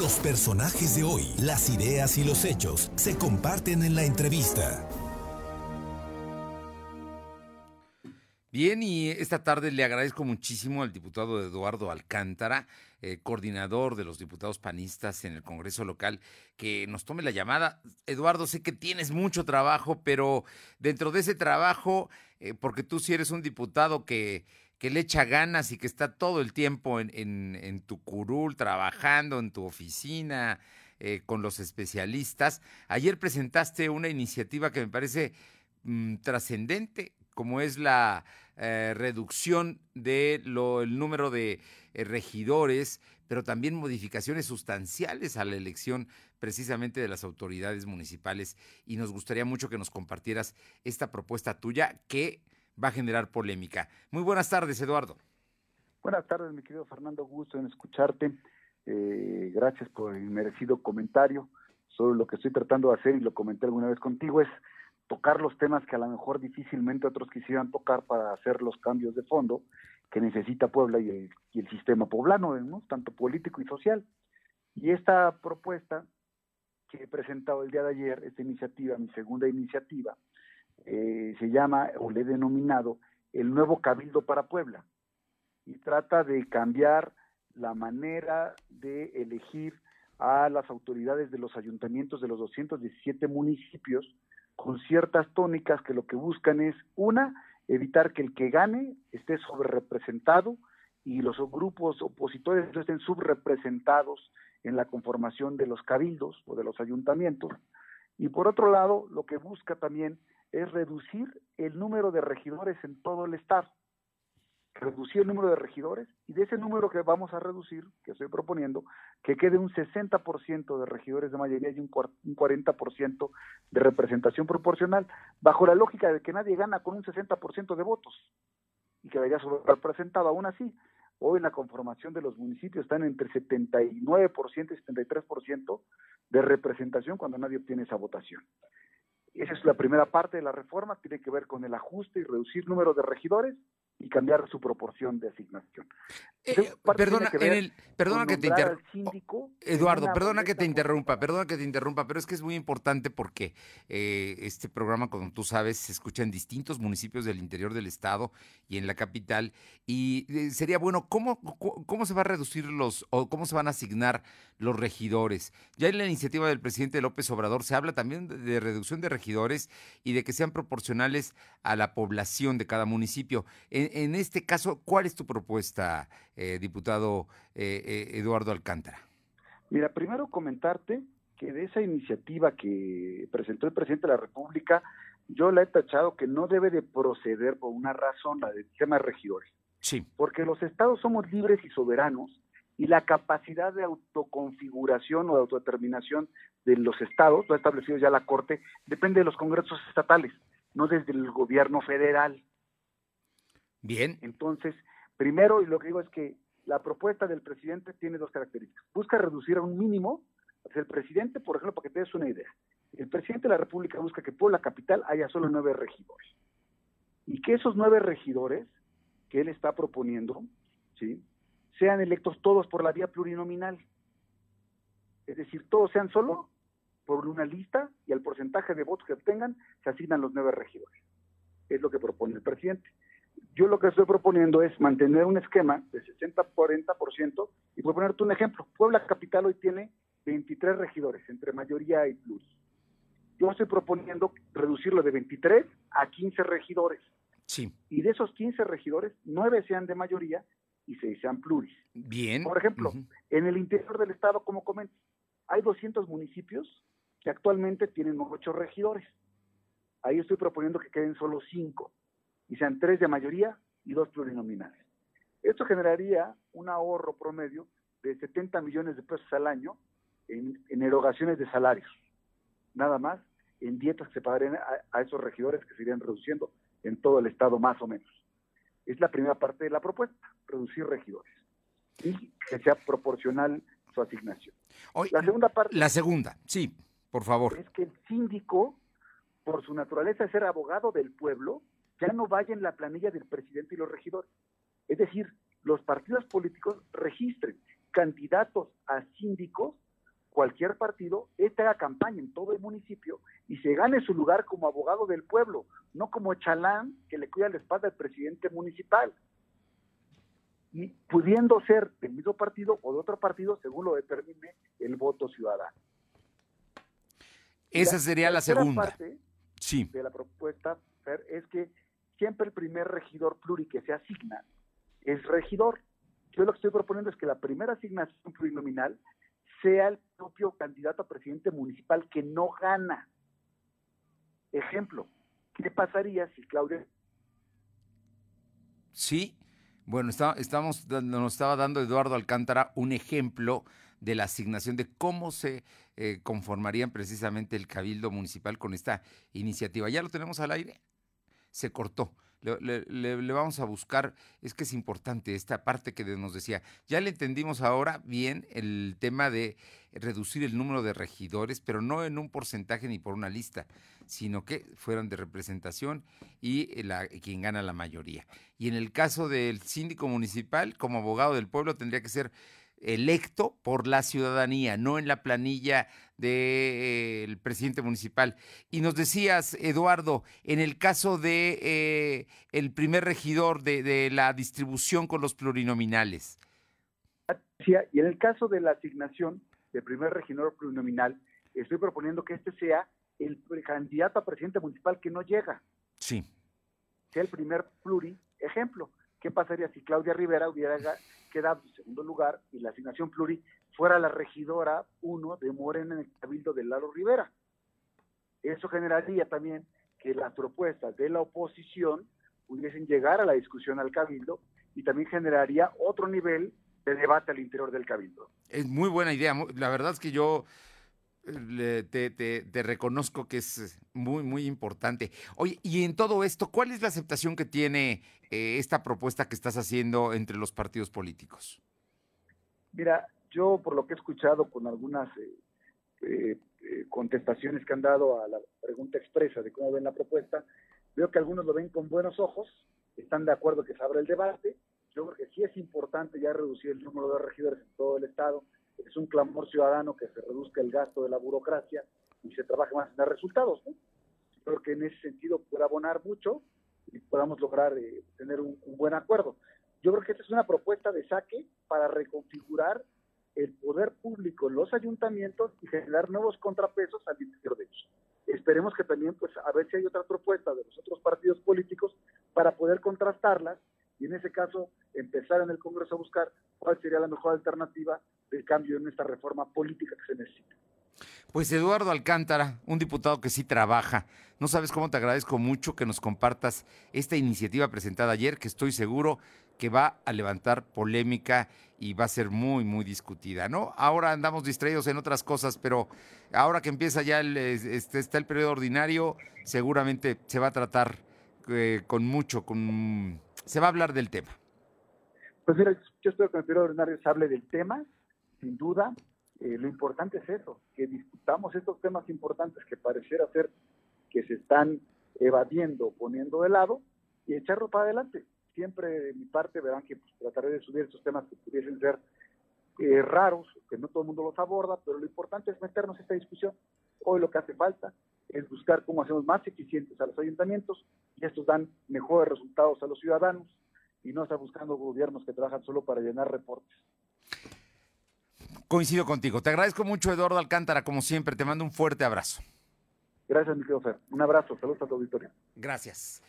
Los personajes de hoy, las ideas y los hechos se comparten en la entrevista. Bien, y esta tarde le agradezco muchísimo al diputado Eduardo Alcántara, eh, coordinador de los diputados panistas en el Congreso local, que nos tome la llamada. Eduardo, sé que tienes mucho trabajo, pero dentro de ese trabajo, eh, porque tú sí eres un diputado que, que le echa ganas y que está todo el tiempo en, tu curul, trabajando en tu oficina, eh, con los especialistas. Ayer presentaste una iniciativa que me parece mm, trascendente como es la eh, reducción del número de eh, regidores, pero también modificaciones sustanciales a la elección precisamente de las autoridades municipales. Y nos gustaría mucho que nos compartieras esta propuesta tuya que va a generar polémica. Muy buenas tardes, Eduardo. Buenas tardes, mi querido Fernando, gusto en escucharte. Eh, gracias por el merecido comentario. Sobre lo que estoy tratando de hacer, y lo comenté alguna vez contigo, es tocar los temas que a lo mejor difícilmente otros quisieran tocar para hacer los cambios de fondo que necesita Puebla y el, sistema poblano, ¿no? tanto político y social. Y esta propuesta que he presentado el día de ayer, esta iniciativa, mi segunda iniciativa, eh, se llama o le he denominado el nuevo Cabildo para Puebla. Y trata de cambiar la manera de elegir a las autoridades de los ayuntamientos de los 217 municipios con ciertas tónicas que lo que buscan es, una, evitar que el que gane esté subrepresentado y los grupos opositores no estén subrepresentados en la conformación de los cabildos o de los ayuntamientos. Y por otro lado, lo que busca también es reducir el número de regidores en todo el estado reducir el número de regidores y de ese número que vamos a reducir, que estoy proponiendo, que quede un 60% de regidores de mayoría y un 40% de representación proporcional, bajo la lógica de que nadie gana con un 60% de votos y que vaya representado aún así. Hoy en la conformación de los municipios están entre 79% y 73% de representación cuando nadie obtiene esa votación. Esa es la primera parte de la reforma, tiene que ver con el ajuste y reducir número de regidores y cambiar su proporción de asignación. Eh, perdona, perdona que te interrumpa. Eduardo, perdona que te interrumpa, perdona que te interrumpa, pero es que es muy importante porque eh, este programa, como tú sabes, se escucha en distintos municipios del interior del estado y en la capital. Y eh, sería bueno, ¿cómo, ¿cómo se va a reducir los, o cómo se van a asignar los regidores? Ya en la iniciativa del presidente López Obrador se habla también de reducción de regidores y de que sean proporcionales a la población de cada municipio en este caso, ¿cuál es tu propuesta, eh, diputado eh, eh, Eduardo Alcántara? Mira, primero comentarte que de esa iniciativa que presentó el presidente de la República, yo la he tachado que no debe de proceder por una razón, la del tema de regidores. Sí. Porque los estados somos libres y soberanos y la capacidad de autoconfiguración o de autodeterminación de los estados, lo ha establecido ya la Corte, depende de los congresos estatales, no desde el gobierno federal. Bien. Entonces, primero, y lo que digo es que la propuesta del presidente tiene dos características. Busca reducir a un mínimo, el presidente, por ejemplo, para que te des una idea, el presidente de la República busca que por la capital haya solo nueve regidores. Y que esos nueve regidores que él está proponiendo, ¿sí? sean electos todos por la vía plurinominal. Es decir, todos sean solo por una lista y al porcentaje de votos que obtengan se asignan los nueve regidores. Es lo que propone el presidente. Yo lo que estoy proponiendo es mantener un esquema de 60-40% y voy a ponerte un ejemplo. Puebla Capital hoy tiene 23 regidores, entre mayoría y plus. Yo estoy proponiendo reducirlo de 23 a 15 regidores. Sí. Y de esos 15 regidores, 9 sean de mayoría y 6 sean pluris. Bien. Por ejemplo, en el interior del estado, como comento, hay 200 municipios que actualmente tienen 8 regidores. Ahí estoy proponiendo que queden solo 5 y sean tres de mayoría y dos plurinominales. Esto generaría un ahorro promedio de 70 millones de pesos al año en, erogaciones de salarios, nada más en dietas que se pagarían a, esos regidores que se irían reduciendo en todo el estado más o menos. Es la primera parte de la propuesta, reducir regidores y que sea proporcional su asignación. la segunda parte. La segunda, sí, por favor. Es que el síndico, por su naturaleza de ser abogado del pueblo, ya no vaya en la planilla del presidente y los regidores. Es decir, los partidos políticos registren candidatos a síndicos cualquier partido, este haga campaña en todo el municipio y se gane su lugar como abogado del pueblo, no como chalán que le cuida la espalda al presidente municipal. Y pudiendo ser del mismo partido o de otro partido, según lo determine el voto ciudadano. Esa sería la segunda. Parte sí. de la propuesta es que siempre el primer regidor pluri que se asigna es regidor. Yo lo que estoy proponiendo es que la primera asignación plurinominal sea el propio candidato a presidente municipal que no gana. Ejemplo, ¿qué pasaría si Claudia... Sí, bueno, está, estamos, nos estaba dando Eduardo Alcántara un ejemplo de la asignación de cómo se eh, conformarían precisamente el cabildo municipal con esta iniciativa. ¿Ya lo tenemos al aire? Se cortó le, vamos a buscar, es que es importante esta parte que nos decía. Ya le entendimos ahora bien el tema de reducir el número de regidores, pero no en un porcentaje ni por una lista, sino que fueran de representación y la, quien gana la mayoría. Y en el caso del síndico municipal, como abogado del pueblo, tendría que ser electo por la ciudadanía, no en la planilla del presidente municipal. Y nos decías, Eduardo, en el caso de eh, el primer regidor de, la distribución con los plurinominales. Y en el caso de la asignación del primer regidor plurinominal, estoy proponiendo que este sea el candidato a presidente municipal que no llega. Sí. Sea el primer pluri. Ejemplo, ¿qué pasaría si Claudia Rivera hubiera quedado en segundo lugar y la asignación pluri fuera la regidora uno de Morena en el cabildo de Lalo Rivera. Eso generaría también que las propuestas de la oposición pudiesen llegar a la discusión al cabildo y también generaría otro nivel de debate al interior del cabildo. Es muy buena idea. La verdad es que yo eh, te, reconozco que es muy, muy importante. Oye, y en todo esto, ¿cuál es la aceptación que tiene eh, esta propuesta que estás haciendo entre los partidos políticos? Mira, yo, por lo que he escuchado con algunas eh, eh, contestaciones que han dado a la pregunta expresa de cómo ven la propuesta, veo que algunos lo ven con buenos ojos, están de acuerdo que se abra el debate. Yo creo que sí es importante ya reducir el número de regidores en todo el Estado. Es un clamor ciudadano que se reduzca el gasto de la burocracia y se trabaje más en los resultados. ¿no? Creo que en ese sentido puede abonar mucho y podamos lograr tener un, buen acuerdo. Yo creo que esta es una propuesta de saque para reconfigurar el poder público en los ayuntamientos y generar nuevos contrapesos al interior de ellos. Esperemos que también, pues, a ver si hay otra propuesta de los otros partidos políticos para poder contrastarlas y en ese caso empezar en el Congreso a buscar cuál sería la mejor alternativa de cambio en esta reforma política que se necesita. Pues Eduardo Alcántara, un diputado que sí trabaja. No sabes cómo te agradezco mucho que nos compartas esta iniciativa presentada ayer, que estoy seguro que va a levantar polémica y va a ser muy, muy discutida, ¿no? Ahora andamos distraídos en otras cosas, pero ahora que empieza ya el, este, está el periodo ordinario, seguramente se va a tratar eh, con mucho, con se va a hablar del tema. Pues mira, yo espero que el ordinario se hable del tema, sin duda. Eh, lo importante es eso, que discutamos estos temas importantes que pareciera ser que se están evadiendo, poniendo de lado, y echarlo para adelante siempre de mi parte verán que pues, trataré de subir estos temas que pudiesen ser eh, raros, que no todo el mundo los aborda, pero lo importante es meternos en esta discusión. Hoy lo que hace falta es buscar cómo hacemos más eficientes a los ayuntamientos y estos dan mejores resultados a los ciudadanos y no estar buscando gobiernos que trabajan solo para llenar reportes. Coincido contigo. Te agradezco mucho, Eduardo Alcántara, como siempre. Te mando un fuerte abrazo. Gracias, mi querido Fer. Un abrazo. Saludos a tu auditorio. Gracias.